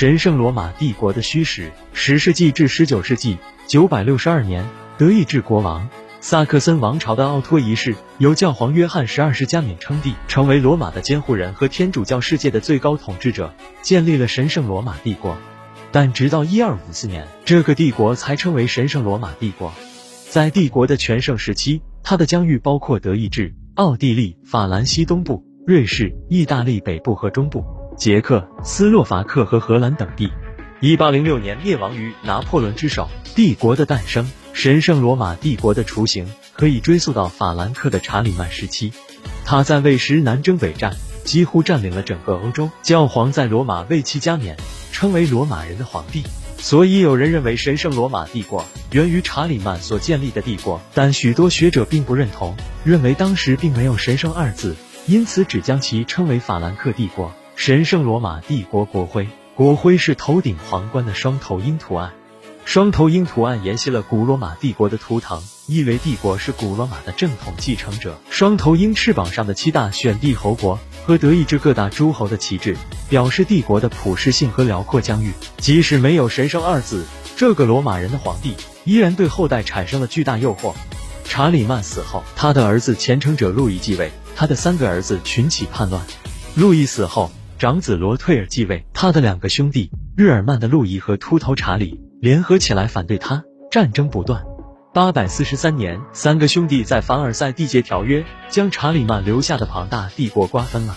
神圣罗马帝国的虚实。十世纪至十九世纪，九百六十二年，德意志国王萨克森王朝的奥托一世由教皇约翰十二世加冕称帝，成为罗马的监护人和天主教世界的最高统治者，建立了神圣罗马帝国。但直到一二五四年，这个帝国才称为神圣罗马帝国。在帝国的全盛时期，它的疆域包括德意志、奥地利、法兰西东部、瑞士、意大利北部和中部、捷克斯洛伐克和荷兰等地。一八零六年灭亡于拿破仑之手。帝国的诞生，神圣罗马帝国的雏形可以追溯到法兰克的查理曼时期。他在位时南征北战，几乎占领了整个欧洲。教皇在罗马为其加冕，称为罗马人的皇帝。所以有人认为神圣罗马帝国源于查理曼所建立的帝国，但许多学者并不认同，认为当时并没有神圣二字，因此只将其称为法兰克帝国。神圣罗马帝国国徽，国徽是头顶皇冠的双头鹰图案。双头鹰图案沿袭了古罗马帝国的图腾，意为帝国是古罗马的正统继承者。双头鹰翅膀上的七大选帝侯国和德意志各大诸侯的旗帜，表示帝国的普世性和辽阔疆域。即使没有神圣二字，这个罗马人的皇帝依然对后代产生了巨大诱惑。查理曼死后，他的儿子虔诚者路易继位，他的三个儿子群起叛乱。路易死后，长子罗退尔继位，他的两个兄弟日耳曼的路易和秃头查理。联合起来反对他，战争不断。八百四十三年，三个兄弟在凡尔赛缔结条约，将查理曼留下的庞大帝国瓜分了。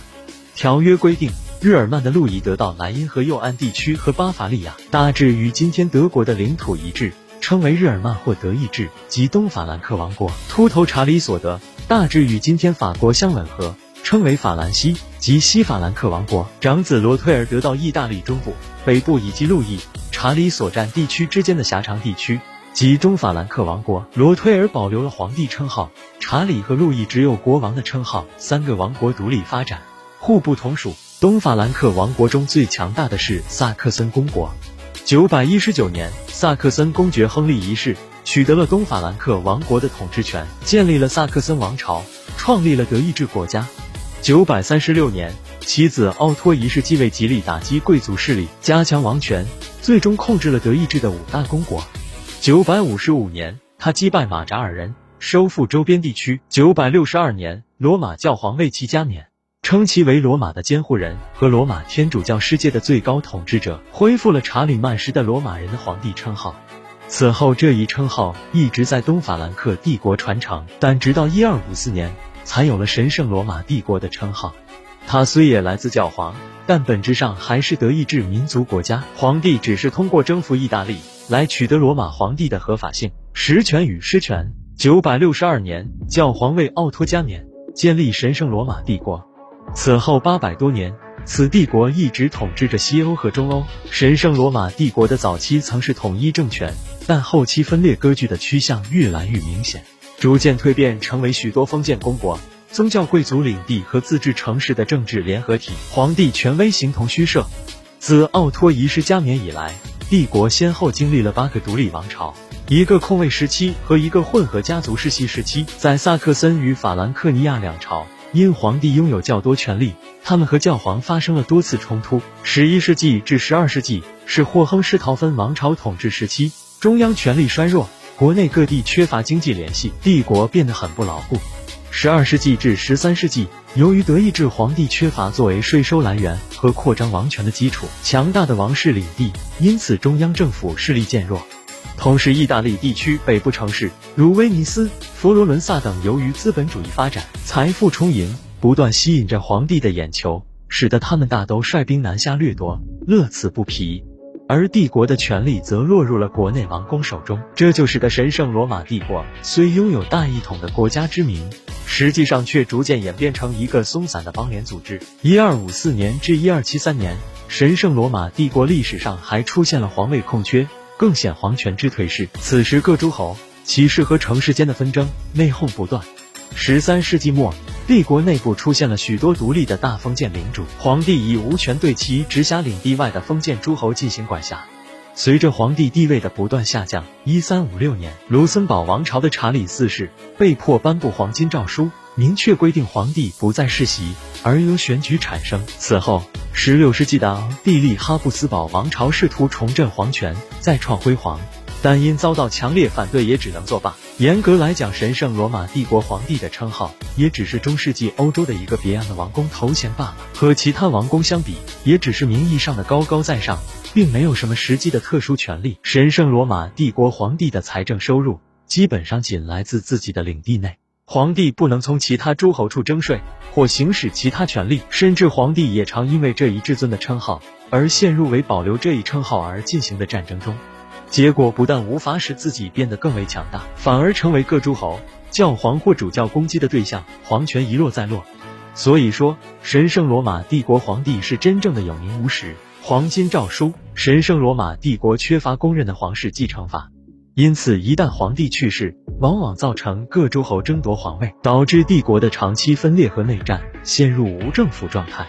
条约规定，日耳曼的路易得到莱茵河右岸地区和巴伐利亚，大致与今天德国的领土一致，称为日耳曼或德意志及东法兰克王国。秃头查理所得，大致与今天法国相吻合，称为法兰西及西法兰克王国。长子罗退尔得到意大利中部、北部以及路易。查理所占地区之间的狭长地区及中法兰克王国，罗推尔保留了皇帝称号，查理和路易只有国王的称号。三个王国独立发展，互不同属。东法兰克王国中最强大的是萨克森公国。九百一十九年，萨克森公爵亨利一世取得了东法兰克王国的统治权，建立了萨克森王朝，创立了德意志国家。九百三十六年，其子奥托一世继位，极力打击贵族势力，加强王权。最终控制了德意志的五大公国。九百五十五年，他击败马扎尔人，收复周边地区。九百六十二年，罗马教皇为其加冕，称其为罗马的监护人和罗马天主教世界的最高统治者，恢复了查理曼时的罗马人的皇帝称号。此后，这一称号一直在东法兰克帝国传承，但直到一二五四年，才有了神圣罗马帝国的称号。他虽也来自教皇。但本质上还是德意志民族国家，皇帝只是通过征服意大利来取得罗马皇帝的合法性、实权与失权。九百六十二年，教皇为奥托加冕，建立神圣罗马帝国。此后八百多年，此帝国一直统治着西欧和中欧。神圣罗马帝国的早期曾是统一政权，但后期分裂割据的趋向越来越明显，逐渐蜕变成为许多封建公国。宗教贵族领地和自治城市的政治联合体，皇帝权威形同虚设。自奥托一世加冕以来，帝国先后经历了八个独立王朝、一个空位时期和一个混合家族世袭时期。在萨克森与法兰克尼亚两朝，因皇帝拥有较多权力，他们和教皇发生了多次冲突。十一世纪至十二世纪是霍亨施陶芬王朝统治时期，中央权力衰弱，国内各地缺乏经济联系，帝国变得很不牢固。十二世纪至十三世纪，由于德意志皇帝缺乏作为税收来源和扩张王权的基础，强大的王室领地，因此中央政府势力渐弱。同时，意大利地区北部城市如威尼斯、佛罗伦萨等，由于资本主义发展，财富充盈，不断吸引着皇帝的眼球，使得他们大都率兵南下掠夺，乐此不疲。而帝国的权力则落入了国内王公手中，这就使得神圣罗马帝国虽拥有大一统的国家之名。实际上却逐渐演变成一个松散的邦联组织。一二五四年至一二七三年，神圣罗马帝国历史上还出现了皇位空缺，更显皇权之颓势。此时各诸侯、骑士和城市间的纷争、内讧不断。十三世纪末，帝国内部出现了许多独立的大封建领主，皇帝已无权对其直辖领地外的封建诸侯进行管辖。随着皇帝地位的不断下降，一三五六年，卢森堡王朝的查理四世被迫颁布黄金诏书，明确规定皇帝不再世袭，而由选举产生。此后，十六世纪的奥地利哈布斯堡王朝试图重振皇权，再创辉煌。但因遭到强烈反对，也只能作罢。严格来讲，神圣罗马帝国皇帝的称号也只是中世纪欧洲的一个别样的王公头衔罢了。和其他王公相比，也只是名义上的高高在上，并没有什么实际的特殊权利。神圣罗马帝国皇帝的财政收入基本上仅来自自己的领地内，皇帝不能从其他诸侯处征税或行使其他权利，甚至皇帝也常因为这一至尊的称号而陷入为保留这一称号而进行的战争中。结果不但无法使自己变得更为强大，反而成为各诸侯、教皇或主教攻击的对象，皇权一落再落。所以说，神圣罗马帝国皇帝是真正的有名无实。黄金诏书，神圣罗马帝国缺乏公认的皇室继承法，因此一旦皇帝去世，往往造成各诸侯争夺皇位，导致帝国的长期分裂和内战，陷入无政府状态。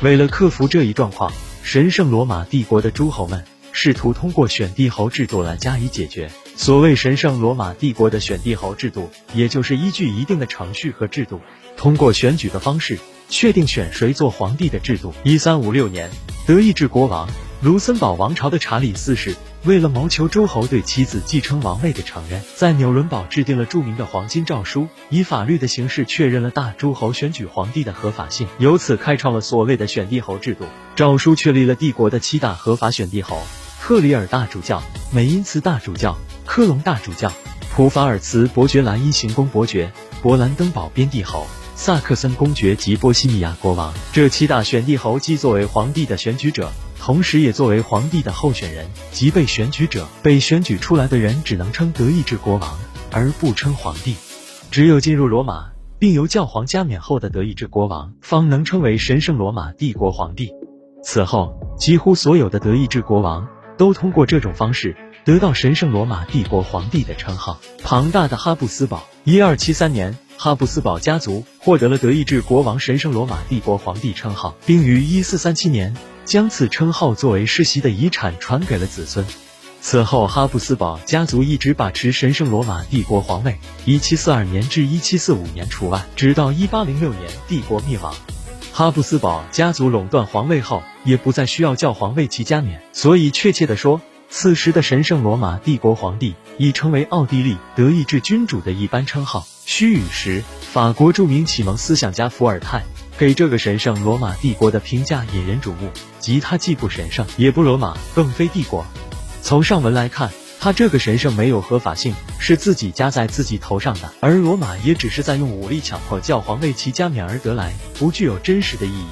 为了克服这一状况，神圣罗马帝国的诸侯们。试图通过选帝侯制度来加以解决。所谓神圣罗马帝国的选帝侯制度，也就是依据一定的程序和制度，通过选举的方式确定选谁做皇帝的制度。一三五六年，德意志国王卢森堡王朝的查理四世，为了谋求诸侯对妻子继承王位的承认，在纽伦堡制定了著名的黄金诏书，以法律的形式确认了大诸侯选举皇帝的合法性，由此开创了所谓的选帝侯制度。诏书确立了帝国的七大合法选帝侯。特里尔大主教、美因茨大主教、科隆大主教、普法尔茨伯爵、兰因行宫伯爵、勃兰登堡边帝侯、萨克森公爵及波西米亚国王，这七大选帝侯既作为皇帝的选举者，同时也作为皇帝的候选人及被选举者。被选举出来的人只能称德意志国王，而不称皇帝。只有进入罗马并由教皇加冕后的德意志国王，方能称为神圣罗马帝国皇帝。此后，几乎所有的德意志国王。都通过这种方式得到神圣罗马帝国皇帝的称号。庞大的哈布斯堡，一二七三年，哈布斯堡家族获得了德意志国王神圣罗马帝国皇帝称号，并于一四三七年将此称号作为世袭的遗产传给了子孙。此后，哈布斯堡家族一直把持神圣罗马帝国皇位，一七四二年至一七四五年除外，直到一八零六年帝国灭亡。哈布斯堡家族垄断皇位后，也不再需要教皇为其加冕，所以确切的说，此时的神圣罗马帝国皇帝已成为奥地利德意志君主的一般称号。须臾时，法国著名启蒙思想家伏尔泰给这个神圣罗马帝国的评价引人瞩目，即他既不神圣，也不罗马，更非帝国。从上文来看。他这个神圣没有合法性，是自己加在自己头上的，而罗马也只是在用武力强迫教皇为其加冕而得来，不具有真实的意义。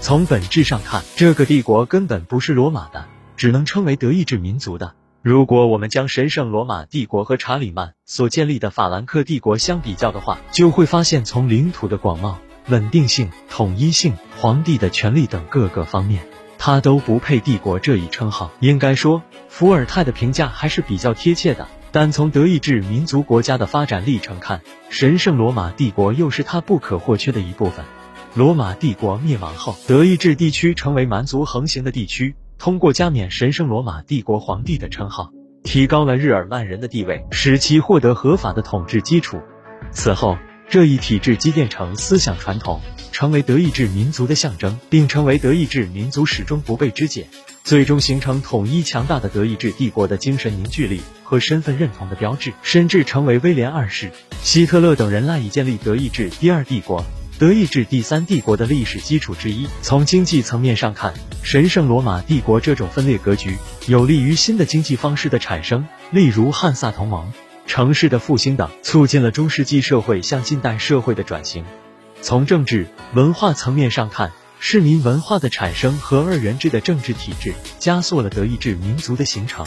从本质上看，这个帝国根本不是罗马的，只能称为德意志民族的。如果我们将神圣罗马帝国和查理曼所建立的法兰克帝国相比较的话，就会发现从领土的广袤、稳定性、统一性、皇帝的权力等各个方面。他都不配帝国这一称号。应该说，伏尔泰的评价还是比较贴切的。但从德意志民族国家的发展历程看，神圣罗马帝国又是他不可或缺的一部分。罗马帝国灭亡后，德意志地区成为蛮族横行的地区，通过加冕神圣罗马帝国皇帝的称号，提高了日耳曼人的地位，使其获得合法的统治基础。此后，这一体制积淀成思想传统。成为德意志民族的象征，并成为德意志民族始终不被肢解，最终形成统一强大的德意志帝国的精神凝聚力和身份认同的标志，甚至成为威廉二世、希特勒等人赖以建立德意志第二帝国、德意志第三帝国的历史基础之一。从经济层面上看，神圣罗马帝国这种分裂格局有利于新的经济方式的产生，例如汉萨同盟、城市的复兴等，促进了中世纪社会向近代社会的转型。从政治文化层面上看，市民文化的产生和二元制的政治体制加速了德意志民族的形成。